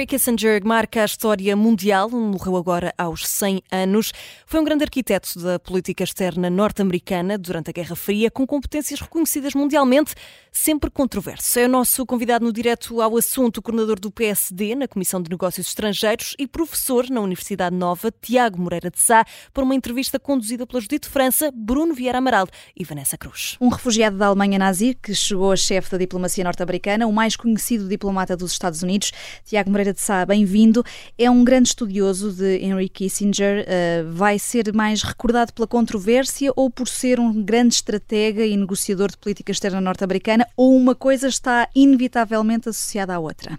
Henry Kissinger marca a história mundial, morreu agora aos 100 anos. Foi um grande arquiteto da política externa norte-americana durante a Guerra Fria, com competências reconhecidas mundialmente, sempre controverso. É o nosso convidado no direto ao assunto, coordenador do PSD na Comissão de Negócios Estrangeiros e professor na Universidade Nova, Tiago Moreira de Sá, por uma entrevista conduzida pela Judite França, Bruno Vieira Amaral e Vanessa Cruz. Um refugiado da Alemanha nazi que chegou a chefe da diplomacia norte-americana, o mais conhecido diplomata dos Estados Unidos, Tiago Moreira de Sá, bem-vindo. É um grande estudioso de Henry Kissinger. Uh, vai ser mais recordado pela controvérsia ou por ser um grande estratega e negociador de política externa norte-americana? Ou uma coisa está inevitavelmente associada à outra?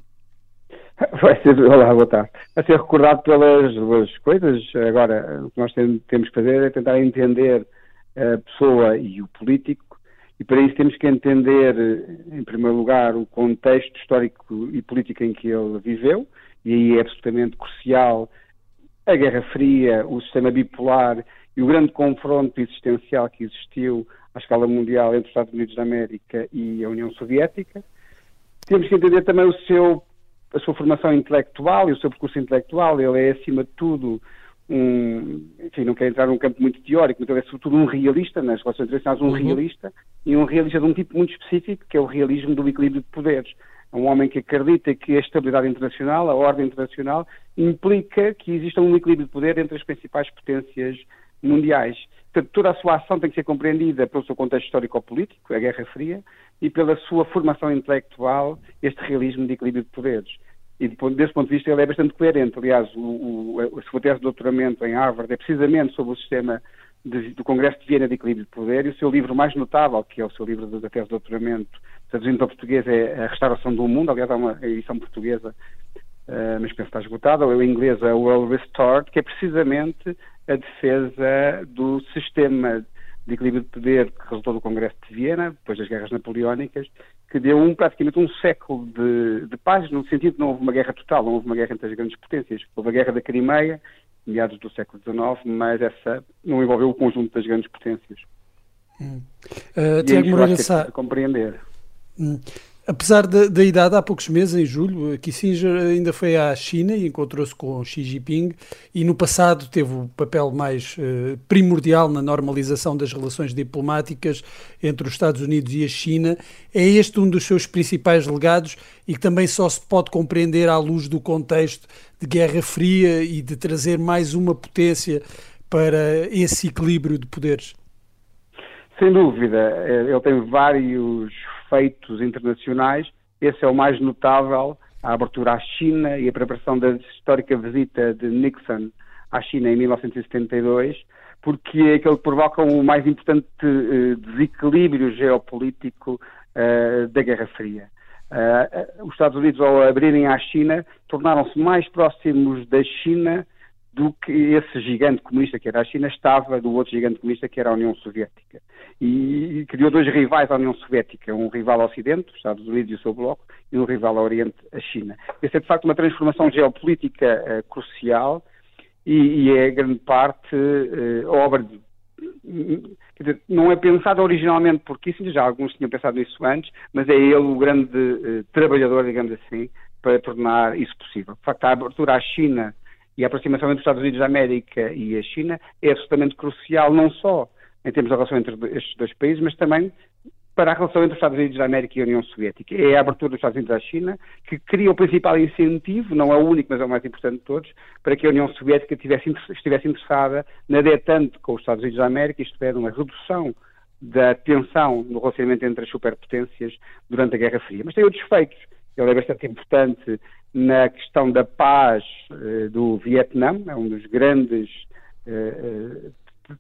Vai ser, olá, boa tarde. Vai ser recordado pelas duas coisas. Agora, o que nós temos que fazer é tentar entender a pessoa e o político e para isso temos que entender, em primeiro lugar, o contexto histórico e político em que ele viveu, e aí é absolutamente crucial a Guerra Fria, o sistema bipolar e o grande confronto existencial que existiu à escala mundial entre os Estados Unidos da América e a União Soviética. Temos que entender também o seu, a sua formação intelectual e o seu percurso intelectual. Ele é, acima de tudo, um, enfim, não quero entrar num campo muito teórico, mas ele é sobretudo um realista, nas relações internacionais, um uhum. realista, e um realista de um tipo muito específico, que é o realismo do equilíbrio de poderes. É um homem que acredita que a estabilidade internacional, a ordem internacional, implica que exista um equilíbrio de poder entre as principais potências mundiais. Portanto, toda a sua ação tem que ser compreendida pelo seu contexto histórico-político, a Guerra Fria, e pela sua formação intelectual, este realismo de equilíbrio de poderes e desse ponto de vista ele é bastante coerente. Aliás, o, o, a sua tese de doutoramento em Harvard é precisamente sobre o sistema de, do Congresso de Viena de Equilíbrio de Poder e o seu livro mais notável, que é o seu livro da tese de doutoramento, traduzindo para português, é A Restauração do Mundo. Aliás, há uma edição portuguesa, uh, mas penso que está esgotada, ou em inglês é Well Restored, que é precisamente a defesa do sistema de equilíbrio de poder que resultou do Congresso de Viena, depois das guerras napoleónicas, que deu um, praticamente um século de, de paz, no sentido de não houve uma guerra total, não houve uma guerra entre as grandes potências. Houve a guerra da Crimeia, meados do século XIX, mas essa não envolveu o conjunto das grandes potências. Hum. Uh, Tiago Moreira Sá. compreender. Hum. Apesar da, da, idade, há poucos meses, em julho, Kissinger ainda foi à China e encontrou-se com Xi Jinping e no passado teve o papel mais uh, primordial na normalização das relações diplomáticas entre os Estados Unidos e a China. É este um dos seus principais legados e que também só se pode compreender à luz do contexto de Guerra Fria e de trazer mais uma potência para esse equilíbrio de poderes. Sem dúvida, eh, ele tem vários feitos internacionais, esse é o mais notável, a abertura à China e a preparação da histórica visita de Nixon à China em 1972, porque é aquele que provoca o mais importante uh, desequilíbrio geopolítico uh, da Guerra Fria. Uh, os Estados Unidos, ao abrirem à China, tornaram-se mais próximos da China do que esse gigante comunista que era a China estava do outro gigante comunista que era a União Soviética. E, criou dois rivais à União Soviética, um rival ao Ocidente, os Estados Unidos e o seu bloco, e um rival ao Oriente, a China. Essa é de facto uma transformação geopolítica uh, crucial e, e, é grande parte uh, obra de dizer, não é pensado originalmente por Kissinger, já alguns tinham pensado nisso antes, mas é ele o grande uh, trabalhador, digamos assim, para tornar isso possível. De facto, a abertura à China e a aproximação entre os Estados Unidos da América e a China é absolutamente crucial, não só em termos da relação entre estes dois países, mas também para a relação entre os Estados Unidos da América e a União Soviética. É a abertura dos Estados Unidos à China que cria o principal incentivo, não é o único, mas é o mais importante de todos, para que a União Soviética tivesse, estivesse interessada na detente com os Estados Unidos da América, isto é, numa redução da tensão no relacionamento entre as superpotências durante a Guerra Fria. Mas tem outros feitos. Ele é bastante importante na questão da paz uh, do Vietnã, é um dos grandes, uh,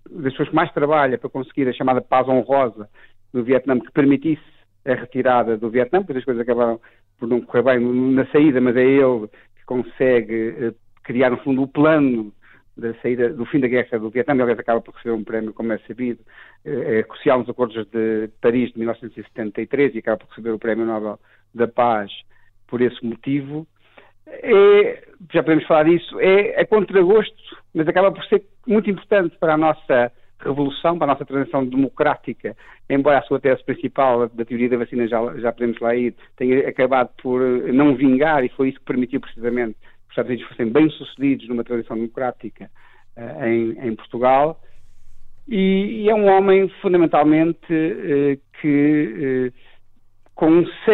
das pessoas que mais trabalha para conseguir a chamada paz honrosa do Vietnã, que permitisse a retirada do Vietnã, porque as coisas acabaram por não correr bem na saída, mas é ele que consegue criar, no fundo, o plano da saída, do fim da guerra do Vietnã, aliás acaba por receber um prémio, como é sabido, é crucial nos acordos de Paris de 1973 e acaba por receber o prémio Nobel da Paz por esse motivo, é, já podemos falar disso, é a contragosto, mas acaba por ser muito importante para a nossa revolução, para a nossa transição democrática, embora a sua tese principal da teoria da vacina, já, já podemos lá ir, tenha acabado por não vingar, e foi isso que permitiu precisamente que os Estados Unidos fossem bem-sucedidos numa transição democrática uh, em, em, Portugal. E, e, é um homem, fundamentalmente, uh, que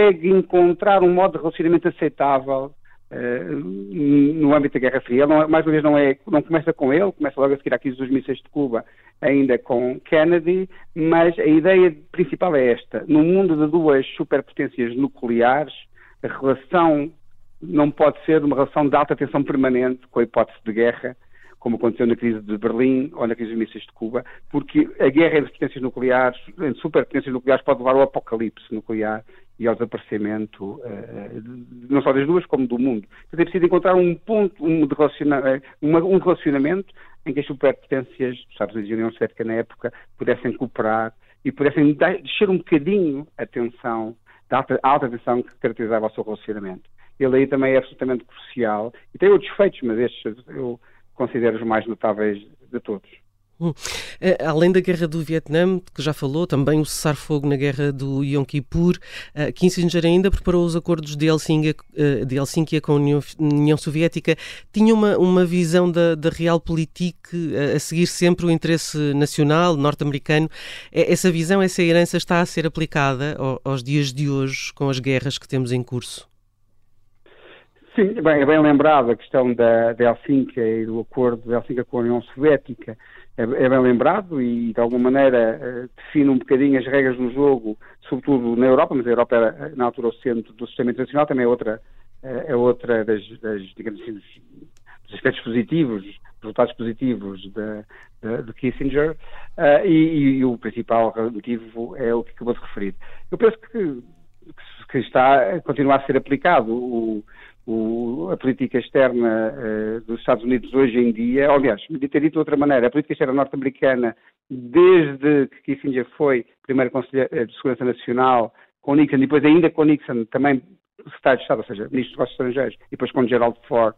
consegue encontrar um modo de relacionamento aceitável Uh, no âmbito da Guerra Fria. Não, mais uma vez, não, é, não começa com ele, começa logo a seguir à crise dos mísseis de Cuba, ainda com Kennedy, mas a ideia principal é esta. No mundo de duas superpotências nucleares, a relação não pode ser uma relação de alta tensão permanente, com a hipótese de guerra, como aconteceu na crise de Berlim ou na crise dos mísseis de Cuba, porque a guerra entre potências nucleares, entre superpotências nucleares, pode levar ao apocalipse nuclear e ao desaparecimento uh, não só das duas, como do mundo. Portanto, é preciso encontrar um ponto um, relaciona eh, um relacionamento em que as superpotências dos Estados Unidos e União Soviética na época pudessem cooperar e pudessem descer um bocadinho a tensão, a alta, alta tensão que caracterizava o seu relacionamento. Ele aí também é absolutamente crucial e tem outros feitos, mas estes eu considero os mais notáveis de todos. Hum. Eh, além da guerra do Vietnã, que já falou, também o cessar-fogo na guerra do Yom Kippur, uh, Kissinger ainda preparou os acordos de Helsínquia, uh, de Helsínquia com a União, União, Soviética. Tinha uma, uma visão da, da realpolitik uh, a seguir sempre o interesse nacional norte-americano. Essa visão, essa herança está a ser aplicada ao, aos dias de hoje com as guerras que temos em curso? Sim, bem, é bem lembrado a questão da, da Helsínquia e do acordo de Helsínquia com a União Soviética. É, é, bem lembrado e, de alguma maneira, eh, define um bocadinho as regras do jogo, sobretudo na Europa, mas a Europa era, na altura, o centro do sistema internacional, também é outra, eh, é outra das, das digamos assim, dos, dos aspectos positivos, resultados positivos de, de, de Kissinger, uh, e, e, o principal motivo é o que acabou de referir. Eu penso que, que está a continuar a ser aplicado. O, o, a política externa uh, dos Estados Unidos hoje em dia, aliás, me ter dito de outra maneira, a política externa norte-americana, desde que Kissinger foi primeiro Conselheiro eh, de Segurança Nacional, com Nixon, e depois ainda com Nixon também secretário de Estado, ou seja, Ministro dos Negócios Estrangeiros, e depois com Gerald Ford,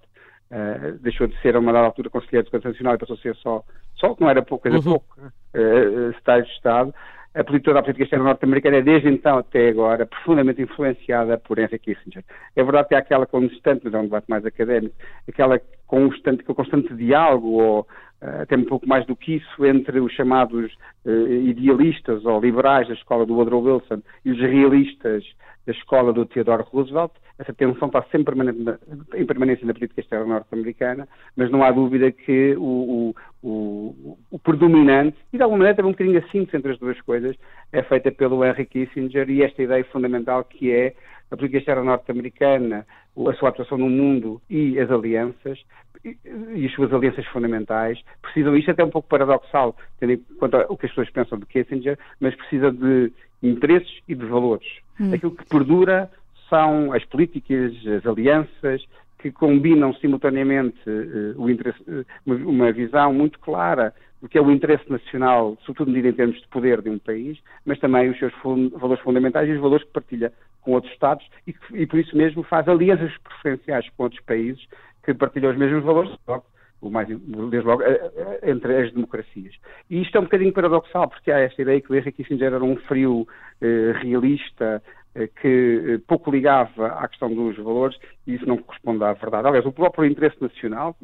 uh, deixou de ser a uma dada altura Conselheiro de Segurança Nacional e passou a ser só, só que não era pouco, coisa uhum. pouco, uh, secretário de Estado a política, toda a política externa norte-americana é, desde então até agora, profundamente influenciada por Henry Kissinger. É verdade que há aquela constante, mas é um debate mais académico, aquela constante, constante diálogo, ou uh, até um pouco mais do que isso, entre os chamados uh, idealistas ou liberais da escola do Woodrow Wilson e os realistas da escola do Theodore Roosevelt, essa tensão está sempre em permanência na política externa norte-americana, mas não há dúvida que o, o, o, predominante, e de alguma maneira também um bocadinho a síntese entre as duas coisas, é feita pelo Henry Kissinger e esta ideia fundamental que é a política externa norte-americana, a sua atuação no mundo e as alianças, e as suas alianças fundamentais, precisam, isto é até um pouco paradoxal, tendo em conta o que as pessoas pensam de Kissinger, mas precisa de interesses e de valores. Hum. Aquilo que perdura são as políticas, as alianças, que combinam simultaneamente interesse, uh, uma, visão muito clara do que é o interesse nacional, sobretudo em termos de poder de um país, mas também os seus fund valores fundamentais e os valores que partilha com outros Estados e, e por isso mesmo faz alianças preferenciais com outros países que partilham os mesmos valores, o mais, desde logo, eh, entre as democracias. E isto é um bocadinho paradoxal, porque há esta ideia que o Henry Kissinger era um frio eh, realista, eh, que eh, pouco ligava à questão dos valores e isso não corresponde à verdade. Aliás, o próprio interesse nacional,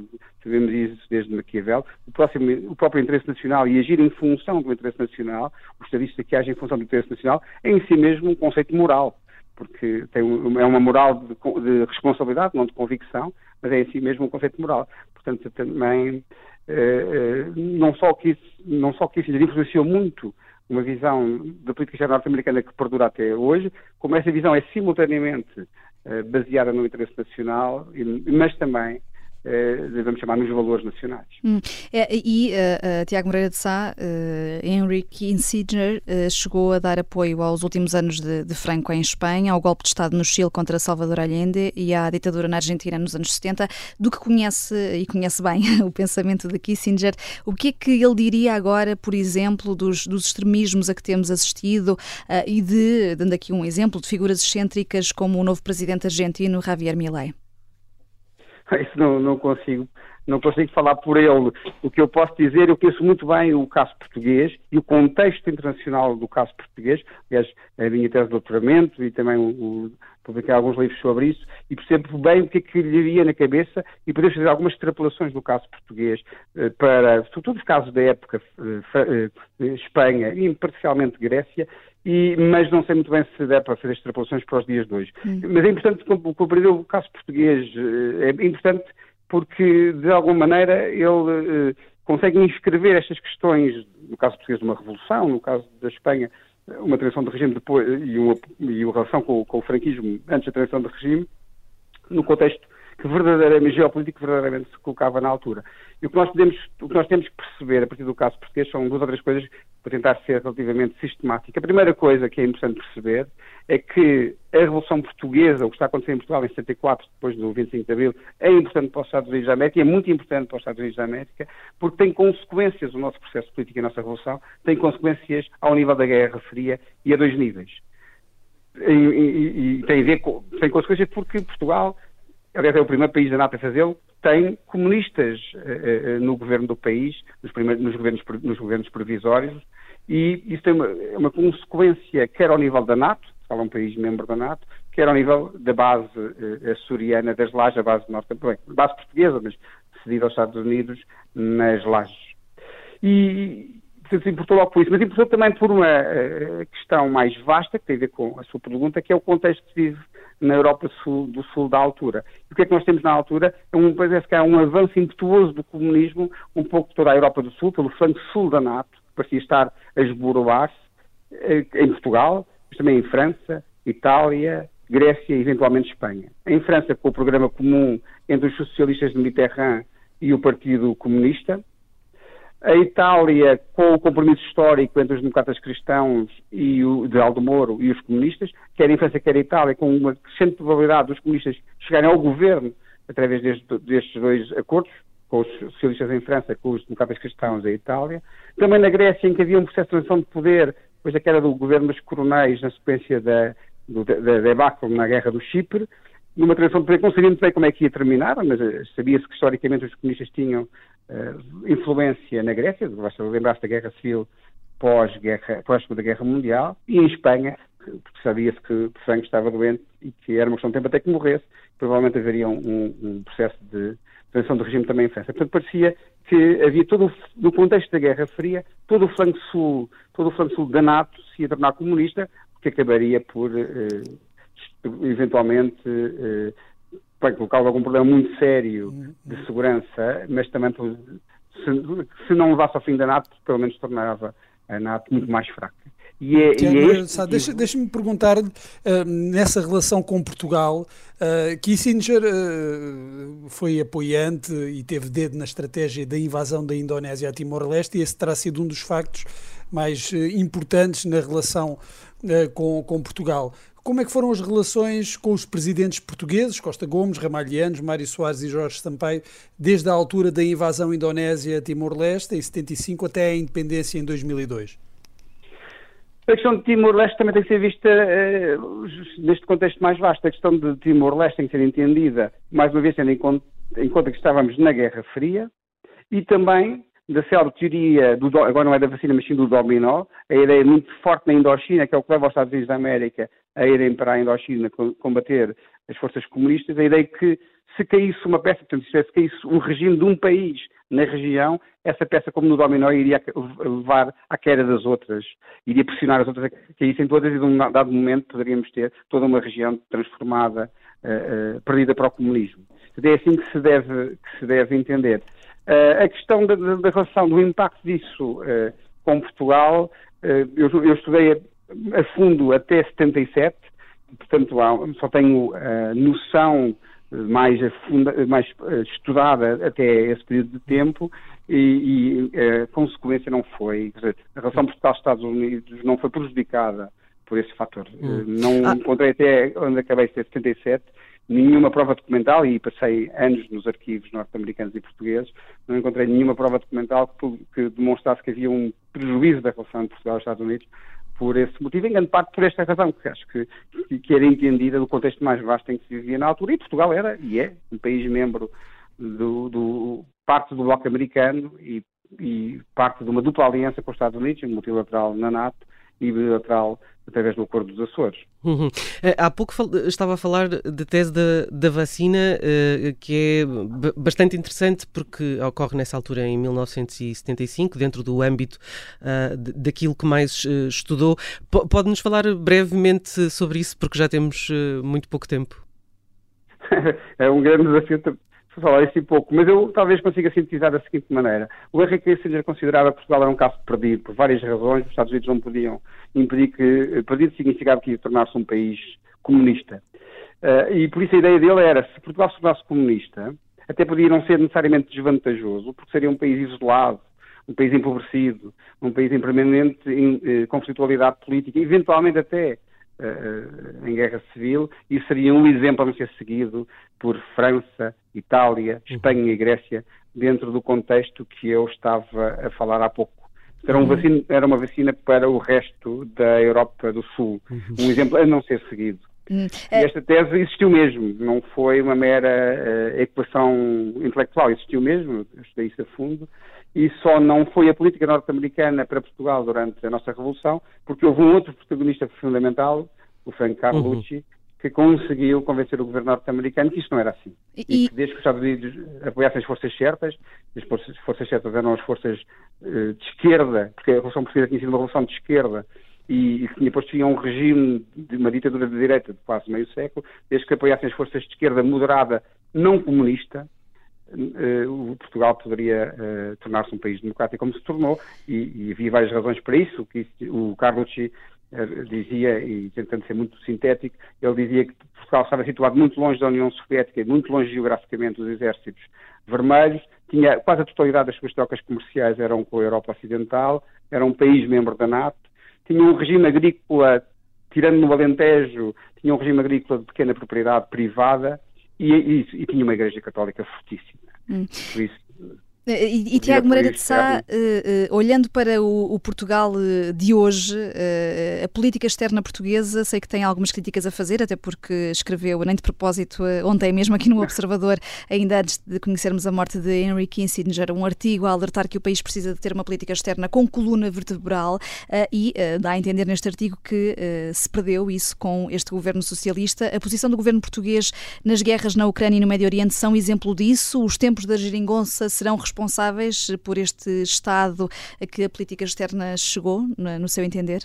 sabemos isso desde Maquiavel, o, próximo, o próprio interesse nacional e agir em função do interesse nacional, o estadista que age em função do interesse nacional, é em si mesmo um conceito moral, porque tem, é uma moral de, de responsabilidade, não de convicção, mas é em si mesmo um conceito moral. Portanto, também, eh, não só que isso, não só que isso influenciou muito uma visão da política externa norte-americana que perdura até hoje, como essa visão é simultaneamente uh, baseada no interesse nacional, mas também eh, devemos chamar nos valores nacionais. Hum. É, e uh, Tiago Moreira de Sá, uh, Henry Kissinger, uh, chegou a dar apoio aos últimos anos de, de, Franco em Espanha, ao golpe de Estado no Chile contra Salvador Allende e à ditadura na Argentina nos anos 70, do que conhece e conhece bem o pensamento de Kissinger. O que é que ele diria agora, por exemplo, dos, dos extremismos a que temos assistido e de, dando aqui um exemplo, de figuras excêntricas como o novo presidente argentino Javier Milei? Isso não, não consigo não consigo falar por ele. O que eu posso dizer, eu conheço muito bem o caso português e o contexto internacional do caso português, aliás, a minha tese de doutoramento e também o, o publiquei alguns livros sobre isso e percebo bem o que é que lhe iria na cabeça e podemos fazer algumas extrapolações do caso português eh, para, sobretudo os casos da época eh, eh, Espanha e parcialmente Grécia, e, mas não sei muito bem se der para fazer extrapolações para os dias de hoje. Hum. Mas é importante compreender o caso português, é importante porque, de alguma maneira, ele consegue inscrever estas questões, no caso português, de uma revolução, no caso da Espanha, uma transição de regime depois, e, uma, e uma relação com, com, o franquismo antes da transição de regime, no contexto que verdadeiramente, geopolítico verdadeiramente se colocava na altura. E o que nós podemos, o que nós temos que perceber a partir do caso português são duas ou três coisas para tentar ser relativamente sistemática. A primeira coisa que é importante perceber é que a Revolução Portuguesa, o que está acontecendo em Portugal em 74, depois do 25 de Abril, é importante para os Estados Unidos da América e é muito importante para os Estados Unidos da América porque tem consequências, o nosso processo político e a nossa Revolução tem consequências ao nível da Guerra Fria e a dois níveis. E, e, e tem a ver com, tem consequências porque Portugal aliás é o primeiro país da NATO a fazê-lo, tem comunistas uh, no governo do país, nos, primeiros, nos, governos, nos governos provisórios, e isso tem uma, é uma consequência quer ao nível da NATO, fala um país membro da NATO, quer ao nível da base uh, açoriana das lajes, a base norte, bem, base portuguesa, mas cedida aos Estados Unidos nas lajes. E, portanto, importou logo por isso, mas importou também por uma uh, questão mais vasta, que tem a ver com a sua pergunta, que é o contexto que vive na Europa sul, do Sul da altura. E o que é que nós temos na altura? É um, parece que há um avanço impetuoso do comunismo, um pouco toda a Europa do Sul, pelo flanco sul da NATO, que parecia estar a esboroar-se, eh, em Portugal, mas também em França, Itália, Grécia e eventualmente Espanha. Em França, com o programa comum entre os socialistas de Mitterrand e o Partido Comunista, a Itália, com o compromisso histórico entre os democratas cristãos e o, de Aldo Moro e os comunistas, quer em França, quer em Itália, com uma crescente probabilidade dos comunistas chegarem ao governo através deste, destes dois acordos, com os socialistas em França, com os democratas cristãos em Itália. Também na Grécia, em que havia um processo de transição de poder, depois da queda do governo dos coronéis, na sequência da, do, da debacle na guerra do Chipre, numa transição de poder que não sabia muito bem como é que ia terminar, mas eh, sabia-se que historicamente os comunistas tinham influência na Grécia, basta lembrar-se da Guerra Civil pós-guerra, pós-segunda Guerra Mundial, e em Espanha, porque sabia-se que Franco estava doente e que era uma questão de tempo até que morresse, provavelmente haveria um, um processo de transição de regime também em França. Portanto, parecia que havia todo, no contexto da Guerra Fria, todo o flanco sul, todo o flanco sul da NATO se ia tornar comunista, que acabaria por, uh, eventualmente, uh, vai colocar algum problema muito sério de segurança, mas também se, se não levasse ao fim da NATO, pelo menos tornava a NATO muito mais fraca. E é, Tiago, e é este... deixa, deixa-me perguntar uh, nessa relação com Portugal, uh, Kissinger uh, foi apoiante e teve dedo na estratégia da invasão da Indonésia a Timor-Leste e esse terá sido um dos factos mais importantes na relação com, com Portugal. Como é que foram as relações com os presidentes portugueses, Costa Gomes, Ramalhianos, Mário Soares e Jorge Sampaio, desde a altura da invasão indonésia a Timor-Leste, em 75, até a independência em 2002? A questão de Timor-Leste também tem que ser vista uh, neste contexto mais vasto. A questão de Timor-Leste tem que ser entendida, mais uma vez, tendo em conta, em conta que estávamos na Guerra Fria e também da célebre teoria, do, agora não é da vacina, mas sim do dominó, a ideia muito forte na Indochina, que é o que leva aos Estados Unidos da América a irem para a Indochina combater as forças comunistas, a ideia que se caísse uma peça, portanto, se caísse um regime de um país na região, essa peça, como no dominó, iria levar à queda das outras, iria pressionar as outras a caíssem todas e, de um dado momento, poderíamos ter toda uma região transformada, uh, uh, perdida para o comunismo. É assim que se deve, que se deve entender. Uh, a questão da, da, relação, do impacto disso com Portugal, eu, eu, estudei a, a, fundo até 77, portanto só tenho noção mais, afunda, mais estudada até esse período de tempo e, e a consequência não foi, quer dizer, a relação Portugal-Estados Unidos não foi prejudicada por esse fator. Hum. Não ah. encontrei até onde acabei de ter 77 nenhuma prova documental, e passei anos nos arquivos norte-americanos e portugueses, não encontrei nenhuma prova documental que, que, demonstrasse que havia um prejuízo da relação entre Portugal e Estados Unidos por esse motivo, em grande parte por esta razão, que acho que, que era entendida do contexto mais vasto em que se vivia na altura, e Portugal era, e é, um país membro do, do parte do bloco americano e, e parte de uma dupla aliança com os Estados Unidos, multilateral na NATO e bilateral através do Acordo dos Açores. Uhum. Eh, há pouco estava a falar da tese da, da vacina, uh, que é bastante interessante porque ocorre nessa altura em 1975, dentro do âmbito uh, daquilo que mais uh, estudou. Pode-nos falar brevemente sobre isso, porque já temos muito pouco tempo. é um grande desafio falar isso um pouco, mas eu talvez consiga sintetizar da seguinte maneira. O Henry Kissinger considerava que Portugal era um caso perdido, por várias razões. Os Estados Unidos não podiam impedir que. Perdido significava que ia tornar-se um país comunista. Uh, e por isso a ideia dele era, se Portugal se tornasse comunista, até podia não ser necessariamente desvantajoso, porque seria um país isolado, um país empobrecido, um país em permanente em, eh, conflitualidade política, eventualmente até em guerra civil, e seria um exemplo a não ser seguido por França, Itália, uhum. Espanha e Grécia, dentro do contexto que eu estava a falar há pouco. Era, um uhum. vacina, era uma vacina para o resto da Europa do Sul. Uhum. Um exemplo a não ser seguido. E esta tese existiu mesmo, não foi uma mera uh, equação intelectual, existiu mesmo, estudei isso a fundo, e só não foi a política norte-americana para Portugal durante a nossa Revolução, porque houve um outro protagonista fundamental, o Frank Carlucci, uhum que conseguiu convencer o governo norte-americano que isto não era assim. E, e que desde que os Estados Unidos apoiassem as forças certas, as forças, forças certas eram as forças uh, de esquerda, porque a Revolução Portuguesa tinha sido uma revolução de esquerda e, e depois tinha um regime de uma ditadura de direita de quase meio século, desde que apoiassem as forças de esquerda moderada, não comunista, uh, o Portugal poderia uh, tornar-se um país democrático como se tornou, e, e havia várias razões para isso. Que o Carlucci dizia, e tentando ser muito sintético, ele dizia que Portugal estava situado muito longe da União Soviética, muito longe geograficamente dos exércitos vermelhos, tinha quase a totalidade das suas trocas comerciais eram com a Europa Ocidental, era um país membro da NATO, tinha um regime agrícola, tirando no Alentejo, tinha um regime agrícola de pequena propriedade privada e, e, e tinha uma igreja católica fortíssima. Hum. Por isso, e, e Tiago Moreira de Sá, uh, uh, olhando para o, o, Portugal de hoje, uh, a política externa portuguesa, sei que tem algumas críticas a fazer, até porque escreveu, nem de propósito, ontem mesmo aqui no Observador, ainda antes de conhecermos a morte de Henry Kissinger, um artigo a alertar que o país precisa de ter uma política externa com coluna vertebral e dá a entender neste artigo que se perdeu isso com este governo socialista. A posição do governo português nas guerras na Ucrânia e no Médio Oriente são exemplo disso. Os tempos da geringonça serão responsáveis responsáveis por este estado a que a política externa chegou, no seu entender?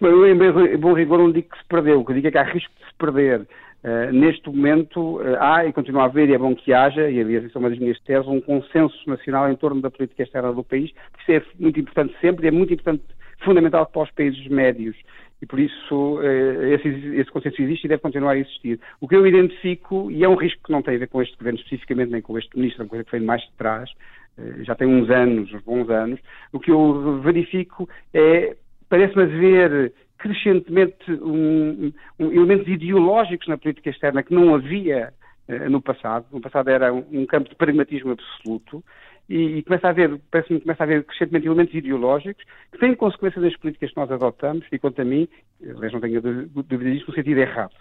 Eu, em bom rigor, não digo que se perdeu, o que digo é que há risco de se perder. Uh, neste momento uh, há e continua a haver, e é bom que haja, e aliás isso é uma das minhas teses, um consenso nacional em torno da política externa do país, porque isso é muito importante sempre e é muito importante, fundamental para os países médios e por isso eh, esse, esse, consenso existe e deve continuar a existir. O que eu identifico, e é um risco que não tem a ver com este governo especificamente, nem com este ministro, é uma coisa que vem mais de trás, eh, já tem uns anos, uns bons anos, o que eu verifico é, parece-me haver crescentemente um, um, elementos ideológicos na política externa que não havia eh, no passado. No passado era um campo de pragmatismo absoluto e, começa a haver, parece-me começa a haver crescentemente elementos ideológicos que têm consequências das políticas que nós adotamos e quanto a mim, aliás não tenho dúvida disso, no sentido errado.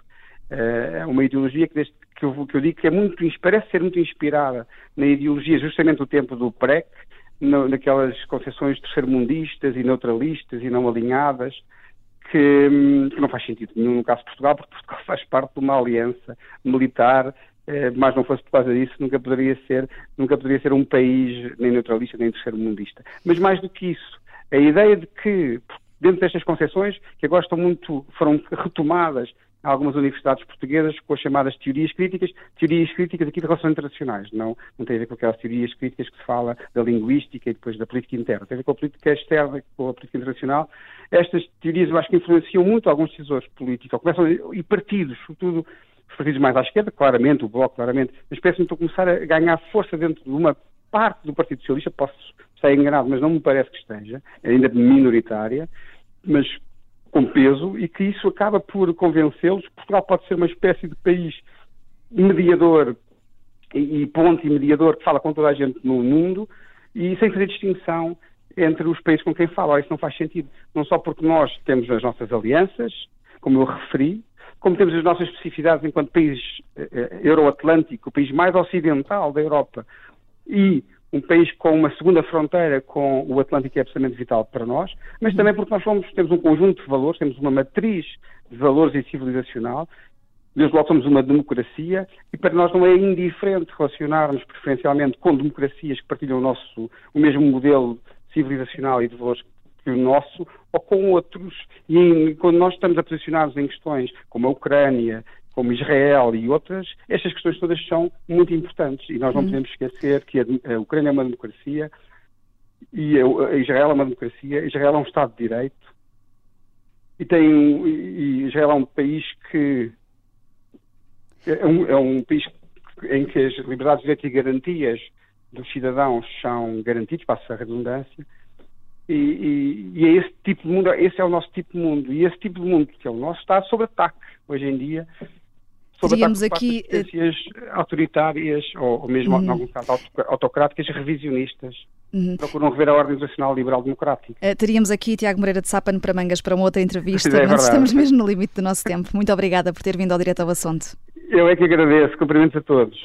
Eh, é uma ideologia que, desde, que, eu, que eu digo que é muito, parece ser muito inspirada na ideologia justamente do tempo do PREC, naquelas concepções terceiro-mundistas e neutralistas e não alinhadas, que, hum, que, não faz sentido nenhum no caso de Portugal, porque Portugal faz parte de uma aliança militar mas não fosse por causa disso, nunca poderia ser, nunca poderia ser um país nem neutralista nem terceiro-mundista. Mas mais do que isso, a ideia de que, dentro destas concessões, que agora estão muito, foram retomadas em algumas universidades portuguesas com as chamadas teorias críticas, teorias críticas aqui de relações internacionais, não, não tem a ver com aquelas teorias críticas que se fala da linguística e depois da política interna, tem a ver com a política externa, com a política internacional. Estas teorias eu acho que influenciam muito alguns decisores políticos, ou começam, e partidos, sobretudo partidos mais à esquerda, claramente, o Bloco, claramente, mas parece-me que a começar a ganhar força dentro de uma parte do Partido Socialista, posso estar enganado, mas não me parece que esteja, ainda minoritária, mas com peso, e que isso acaba por convencê-los que Portugal pode ser uma espécie de país mediador e, e ponte e mediador que fala com toda a gente no mundo e sem fazer distinção entre os países com quem fala. Isso não faz sentido. Não só porque nós temos as nossas alianças, como eu referi, como temos as nossas especificidades enquanto país eh, eh, euroatlântico, o país mais ocidental da Europa, e um país com uma segunda fronteira com o Atlântico é absolutamente vital para nós, mas também porque nós somos, temos um conjunto de valores, temos uma matriz de valores e civilizacional, desde logo somos uma democracia e para nós não é indiferente relacionarmos preferencialmente com democracias que partilham o, nosso, o mesmo modelo civilizacional e de valores o nosso ou com outros. E quando nós estamos a posicionar-nos em questões como a Ucrânia, como Israel e outras, estas questões todas são muito importantes e nós não uhum. podemos esquecer que a, Ucrânia é uma democracia e Israel é uma democracia. Israel é um Estado de Direito e, tem, e Israel é um país que é um, é um país em que as liberdades, direitos e garantias dos cidadãos são garantidos, passa a redundância, e, e, e, é esse tipo de mundo, esse é o nosso tipo de mundo, e esse tipo de mundo que é o nosso está sob ataque hoje em dia, sob Teríamos aqui autoritárias ou, ou mesmo, uhum. em algum caso, autocráticas revisionistas. Uhum. Procuram rever a ordem nacional liberal democrática. Uh, teríamos aqui Tiago Moreira de Sapano para Mangas para uma outra entrevista, é mas estamos mesmo no limite do nosso tempo. Muito obrigada por ter vindo ao direto ao assunto. Eu é que agradeço. Cumprimentos a todos.